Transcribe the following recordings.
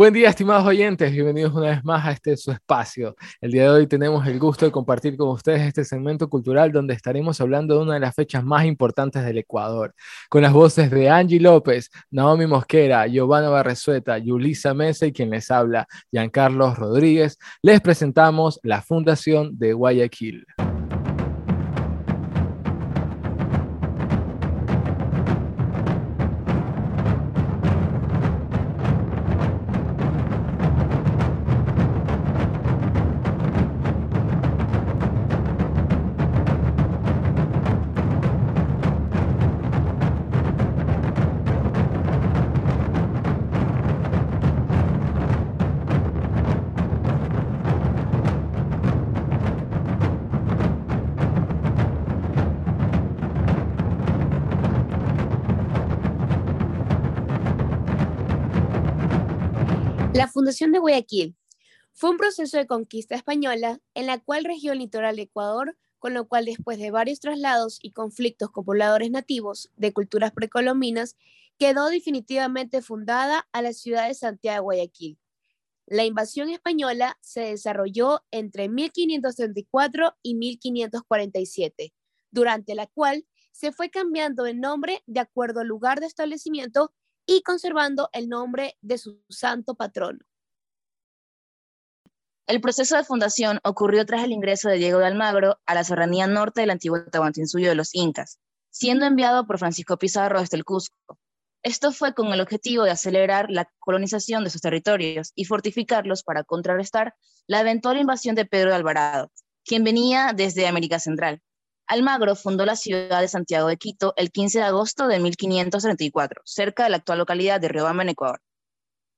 Buen día, estimados oyentes. Bienvenidos una vez más a este su espacio. El día de hoy tenemos el gusto de compartir con ustedes este segmento cultural donde estaremos hablando de una de las fechas más importantes del Ecuador, con las voces de Angie López, Naomi Mosquera, Giovanna Barresueta, Yulisa Mesa y quien les habla, Giancarlos Rodríguez. Les presentamos la Fundación de Guayaquil. La fundación de Guayaquil fue un proceso de conquista española en la cual regió el litoral de Ecuador, con lo cual después de varios traslados y conflictos con pobladores nativos de culturas precolombinas, quedó definitivamente fundada a la ciudad de Santiago de Guayaquil. La invasión española se desarrolló entre 1534 y 1547, durante la cual se fue cambiando el nombre de acuerdo al lugar de establecimiento y conservando el nombre de su santo patrono. El proceso de fundación ocurrió tras el ingreso de Diego de Almagro a la serranía norte del antiguo Tahuantinsuyo de los Incas, siendo enviado por Francisco Pizarro desde el Cusco. Esto fue con el objetivo de acelerar la colonización de sus territorios y fortificarlos para contrarrestar la eventual invasión de Pedro de Alvarado, quien venía desde América Central. Almagro fundó la ciudad de Santiago de Quito el 15 de agosto de 1534, cerca de la actual localidad de Riobamba, en Ecuador.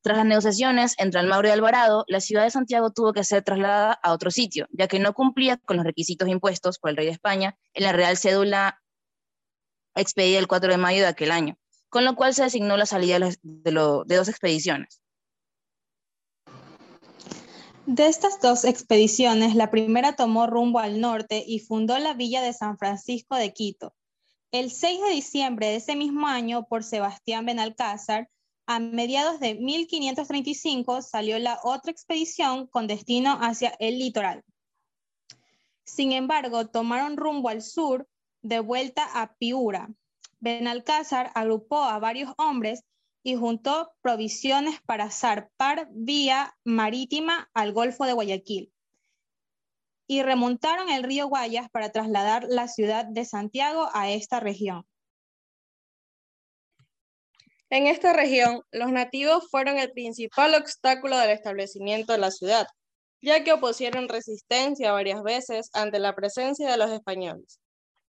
Tras las negociaciones entre Almagro y Alvarado, la ciudad de Santiago tuvo que ser trasladada a otro sitio, ya que no cumplía con los requisitos impuestos por el rey de España en la Real Cédula expedida el 4 de mayo de aquel año, con lo cual se designó la salida de, de dos expediciones. De estas dos expediciones, la primera tomó rumbo al norte y fundó la villa de San Francisco de Quito. El 6 de diciembre de ese mismo año, por Sebastián Benalcázar, a mediados de 1535 salió la otra expedición con destino hacia el litoral. Sin embargo, tomaron rumbo al sur de vuelta a Piura. Benalcázar agrupó a varios hombres y juntó provisiones para zarpar vía marítima al Golfo de Guayaquil. Y remontaron el río Guayas para trasladar la ciudad de Santiago a esta región. En esta región, los nativos fueron el principal obstáculo del establecimiento de la ciudad, ya que opusieron resistencia varias veces ante la presencia de los españoles.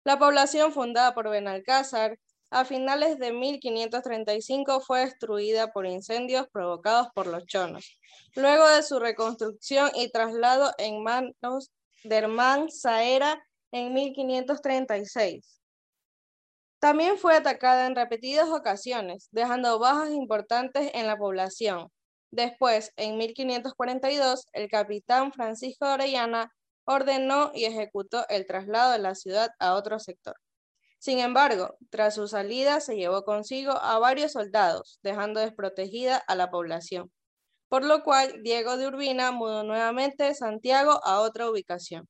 La población fundada por Benalcázar a finales de 1535 fue destruida por incendios provocados por los chonos. Luego de su reconstrucción y traslado en manos de Hermán Saera en 1536. También fue atacada en repetidas ocasiones, dejando bajas importantes en la población. Después, en 1542, el capitán Francisco Orellana ordenó y ejecutó el traslado de la ciudad a otro sector. Sin embargo, tras su salida se llevó consigo a varios soldados, dejando desprotegida a la población, por lo cual Diego de Urbina mudó nuevamente de Santiago a otra ubicación.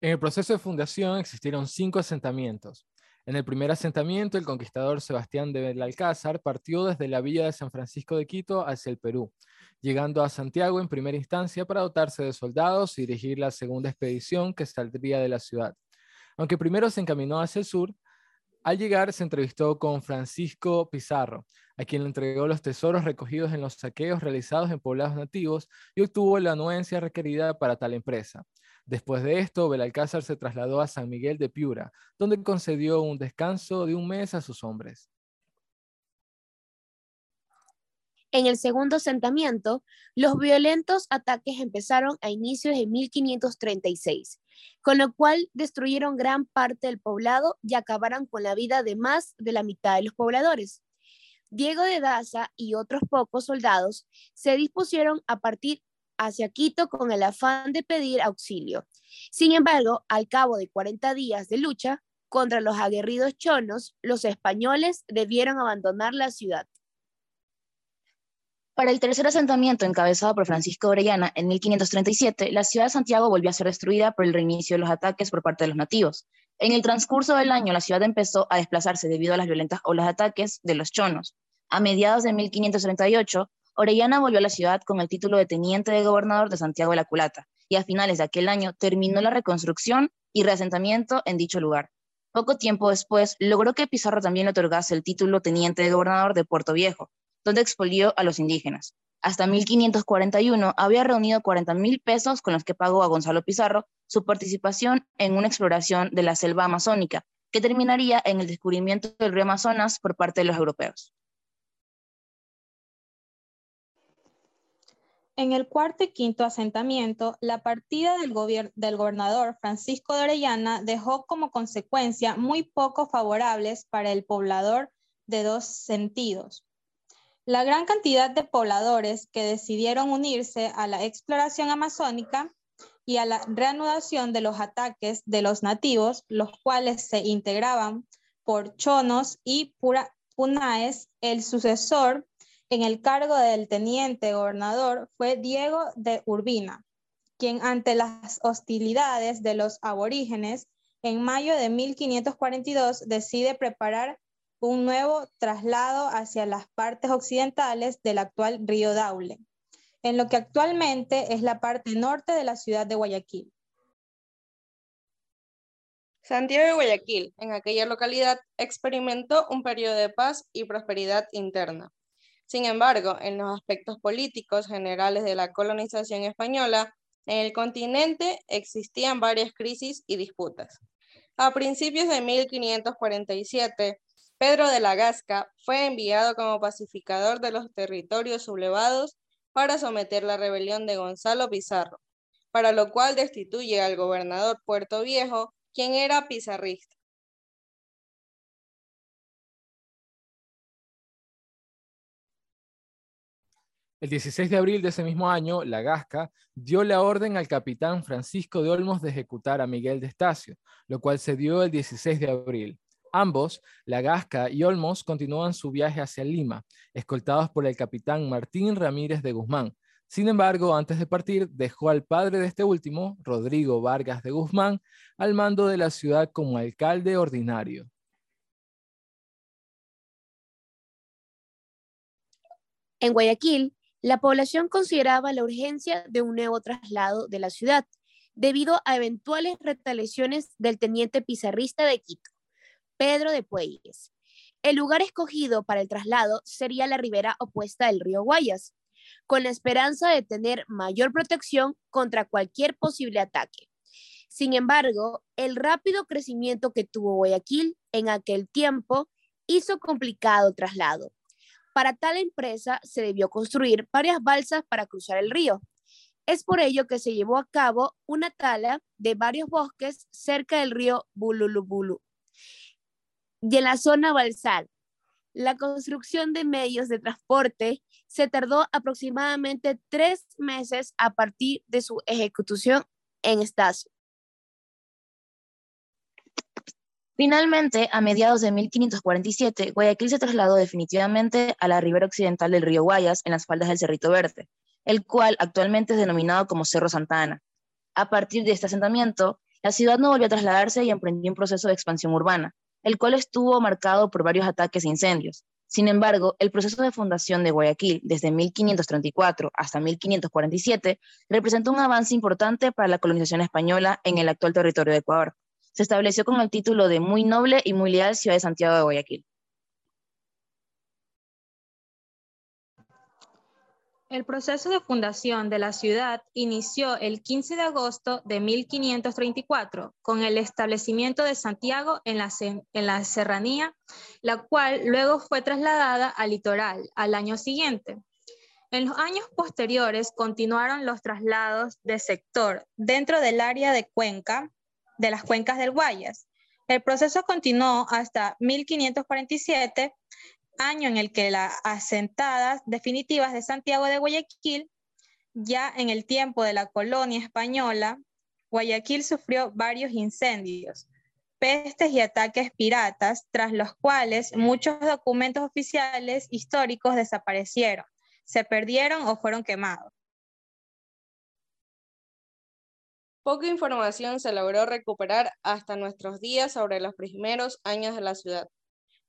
En el proceso de fundación existieron cinco asentamientos. En el primer asentamiento, el conquistador Sebastián de Belalcázar partió desde la villa de San Francisco de Quito hacia el Perú, llegando a Santiago en primera instancia para dotarse de soldados y dirigir la segunda expedición que saldría de la ciudad. Aunque primero se encaminó hacia el sur, al llegar se entrevistó con Francisco Pizarro, a quien le entregó los tesoros recogidos en los saqueos realizados en poblados nativos y obtuvo la anuencia requerida para tal empresa. Después de esto, Belalcázar se trasladó a San Miguel de Piura, donde concedió un descanso de un mes a sus hombres. En el segundo asentamiento, los violentos ataques empezaron a inicios de 1536, con lo cual destruyeron gran parte del poblado y acabaron con la vida de más de la mitad de los pobladores. Diego de Daza y otros pocos soldados se dispusieron a partir hacia Quito con el afán de pedir auxilio. Sin embargo, al cabo de 40 días de lucha, contra los aguerridos chonos, los españoles debieron abandonar la ciudad. Para el tercer asentamiento encabezado por Francisco Orellana en 1537, la ciudad de Santiago volvió a ser destruida por el reinicio de los ataques por parte de los nativos. En el transcurso del año, la ciudad empezó a desplazarse debido a las violentas olas de ataques de los chonos. A mediados de 1538, Orellana volvió a la ciudad con el título de teniente de gobernador de Santiago de la Culata, y a finales de aquel año terminó la reconstrucción y reasentamiento en dicho lugar. Poco tiempo después, logró que Pizarro también le otorgase el título teniente de gobernador de Puerto Viejo, donde expolió a los indígenas. Hasta 1541 había reunido 40 mil pesos con los que pagó a Gonzalo Pizarro su participación en una exploración de la selva amazónica, que terminaría en el descubrimiento del río Amazonas por parte de los europeos. En el cuarto y quinto asentamiento, la partida del, del, gobernador Francisco de Orellana dejó como consecuencia muy poco favorables para el poblador de dos sentidos. La gran cantidad de pobladores que decidieron unirse a la exploración amazónica y a la reanudación de los ataques de los nativos, los cuales se integraban por chonos y punaes, el sucesor en el cargo del teniente gobernador fue Diego de Urbina, quien ante las hostilidades de los aborígenes, en mayo de 1542 decide preparar un nuevo traslado hacia las partes occidentales del actual río Daule, en lo que actualmente es la parte norte de la ciudad de Guayaquil. Santiago de Guayaquil, en aquella localidad, experimentó un periodo de paz y prosperidad interna. Sin embargo, en los aspectos políticos generales de la colonización española, en el continente existían varias crisis y disputas. A principios de 1547, Pedro de la Gasca fue enviado como pacificador de los territorios sublevados para someter la rebelión de Gonzalo Pizarro, para lo cual destituye al gobernador Puerto Viejo, quien era pizarrista. El 16 de abril de ese mismo año, la Gasca dio la orden al capitán Francisco de Olmos de ejecutar a Miguel de Estacio, lo cual se dio el 16 de abril. Ambos, la Gasca y Olmos, continúan su viaje hacia Lima, escoltados por el capitán Martín Ramírez de Guzmán. Sin embargo, antes de partir, dejó al padre de este último, Rodrigo Vargas de Guzmán, al mando de la ciudad como alcalde ordinario. En Guayaquil, la población consideraba la urgencia de un nuevo traslado de la ciudad, debido a eventuales retaliaciones del teniente pizarrista de Quito, Pedro de Pueyes. El lugar escogido para el traslado sería la ribera opuesta del río Guayas, con la esperanza de tener mayor protección contra cualquier posible ataque. Sin embargo, el rápido crecimiento que tuvo Guayaquil en aquel tiempo hizo complicado el traslado, para tal empresa se debió construir varias balsas para cruzar el río. Es por ello que se llevó a cabo una tala de varios bosques cerca del río Bululubulu. Y en la zona balsal, la construcción de medios de transporte se tardó aproximadamente tres meses a partir de su ejecución en Estacio. Finalmente, a mediados de 1547, Guayaquil se trasladó definitivamente a la ribera occidental del río Guayas, en las faldas del Cerrito Verde, el cual actualmente es denominado como Cerro Santa Ana. A partir de este asentamiento, la ciudad no volvió a trasladarse y emprendió un proceso de expansión urbana, el cual estuvo marcado por varios ataques e incendios. Sin embargo, el proceso de fundación de Guayaquil desde 1534 hasta 1547 representó un avance importante para la colonización española en el actual territorio de Ecuador se estableció con el título de Muy Noble y Muy Leal Ciudad de Santiago de Guayaquil. El proceso de fundación de la ciudad inició el 15 de agosto de 1534 con el establecimiento de Santiago en la, en la serranía, la cual luego fue trasladada al litoral al año siguiente. En los años posteriores continuaron los traslados de sector dentro del área de Cuenca, de las cuencas del Guayas. El proceso continuó hasta 1547, año en el que las asentadas definitivas de Santiago de Guayaquil, ya en el tiempo de la colonia española, Guayaquil sufrió varios incendios, pestes y ataques piratas, tras los cuales muchos documentos oficiales históricos desaparecieron, se perdieron o fueron quemados. Poca información se logró recuperar hasta nuestros días sobre los primeros años de la ciudad.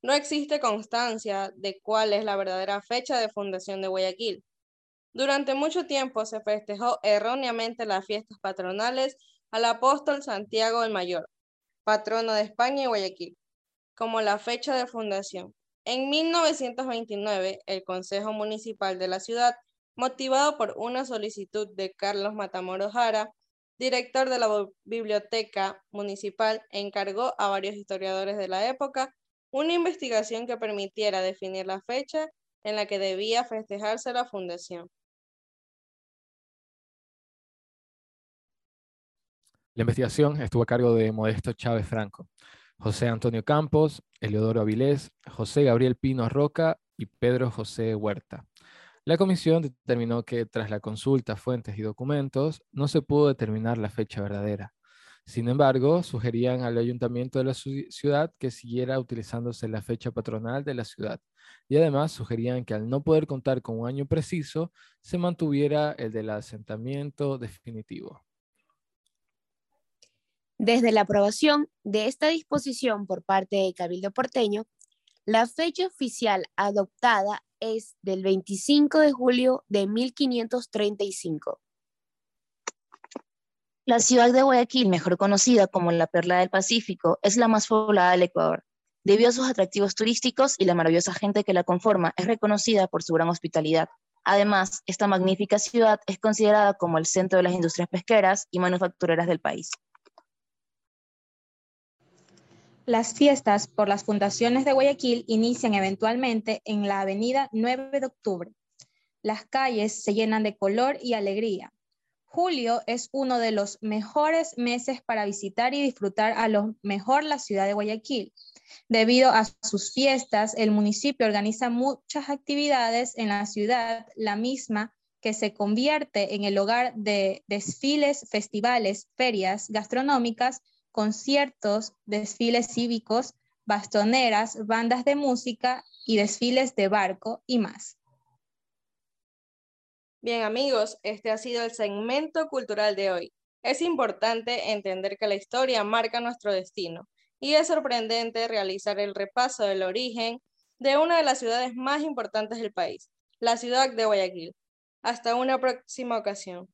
No existe constancia de cuál es la verdadera fecha de fundación de Guayaquil. Durante mucho tiempo se festejó erróneamente las fiestas patronales al apóstol Santiago el Mayor, patrono de España y Guayaquil, como la fecha de fundación. En 1929, el Consejo Municipal de la ciudad, motivado por una solicitud de Carlos Matamoros Jara, director de la Biblioteca Municipal, encargó a varios historiadores de la época una investigación que permitiera definir la fecha en la que debía festejarse la fundación. La investigación estuvo a cargo de Modesto Chávez Franco, José Antonio Campos, Eleodoro Avilés, José Gabriel Pino Roca y Pedro José Huerta. La comisión determinó que tras la consulta, fuentes y documentos, no se pudo determinar la fecha verdadera. Sin embargo, sugerían al ayuntamiento de la ciudad que siguiera utilizándose la fecha patronal de la ciudad. Y además sugerían que al no poder contar con un año preciso, se mantuviera el del asentamiento definitivo. Desde la aprobación de esta disposición por parte de Cabildo Porteño, la fecha oficial adoptada es del 25 de julio de 1535. La ciudad de Guayaquil, mejor conocida como la Perla del Pacífico, es la más poblada del Ecuador. Debido a sus atractivos turísticos y la maravillosa gente que la conforma, es reconocida por su gran hospitalidad. Además, esta magnífica ciudad es considerada como el centro de las industrias pesqueras y manufactureras del país. Las fiestas por las fundaciones de Guayaquil inician eventualmente en la avenida 9 de octubre. Las calles se llenan de color y alegría. Julio es uno de los mejores meses para visitar y disfrutar a lo mejor la ciudad de Guayaquil. Debido a sus fiestas, el municipio organiza muchas actividades en la ciudad, la misma que se convierte en el hogar de desfiles, festivales, ferias gastronómicas, conciertos, desfiles cívicos, bastoneras, bandas de música y desfiles de barco y más. Bien amigos, este ha sido el segmento cultural de hoy. Es importante entender que la historia marca nuestro destino y es sorprendente realizar el repaso del origen de una de las ciudades más importantes del país, la ciudad de Guayaquil. Hasta una próxima ocasión.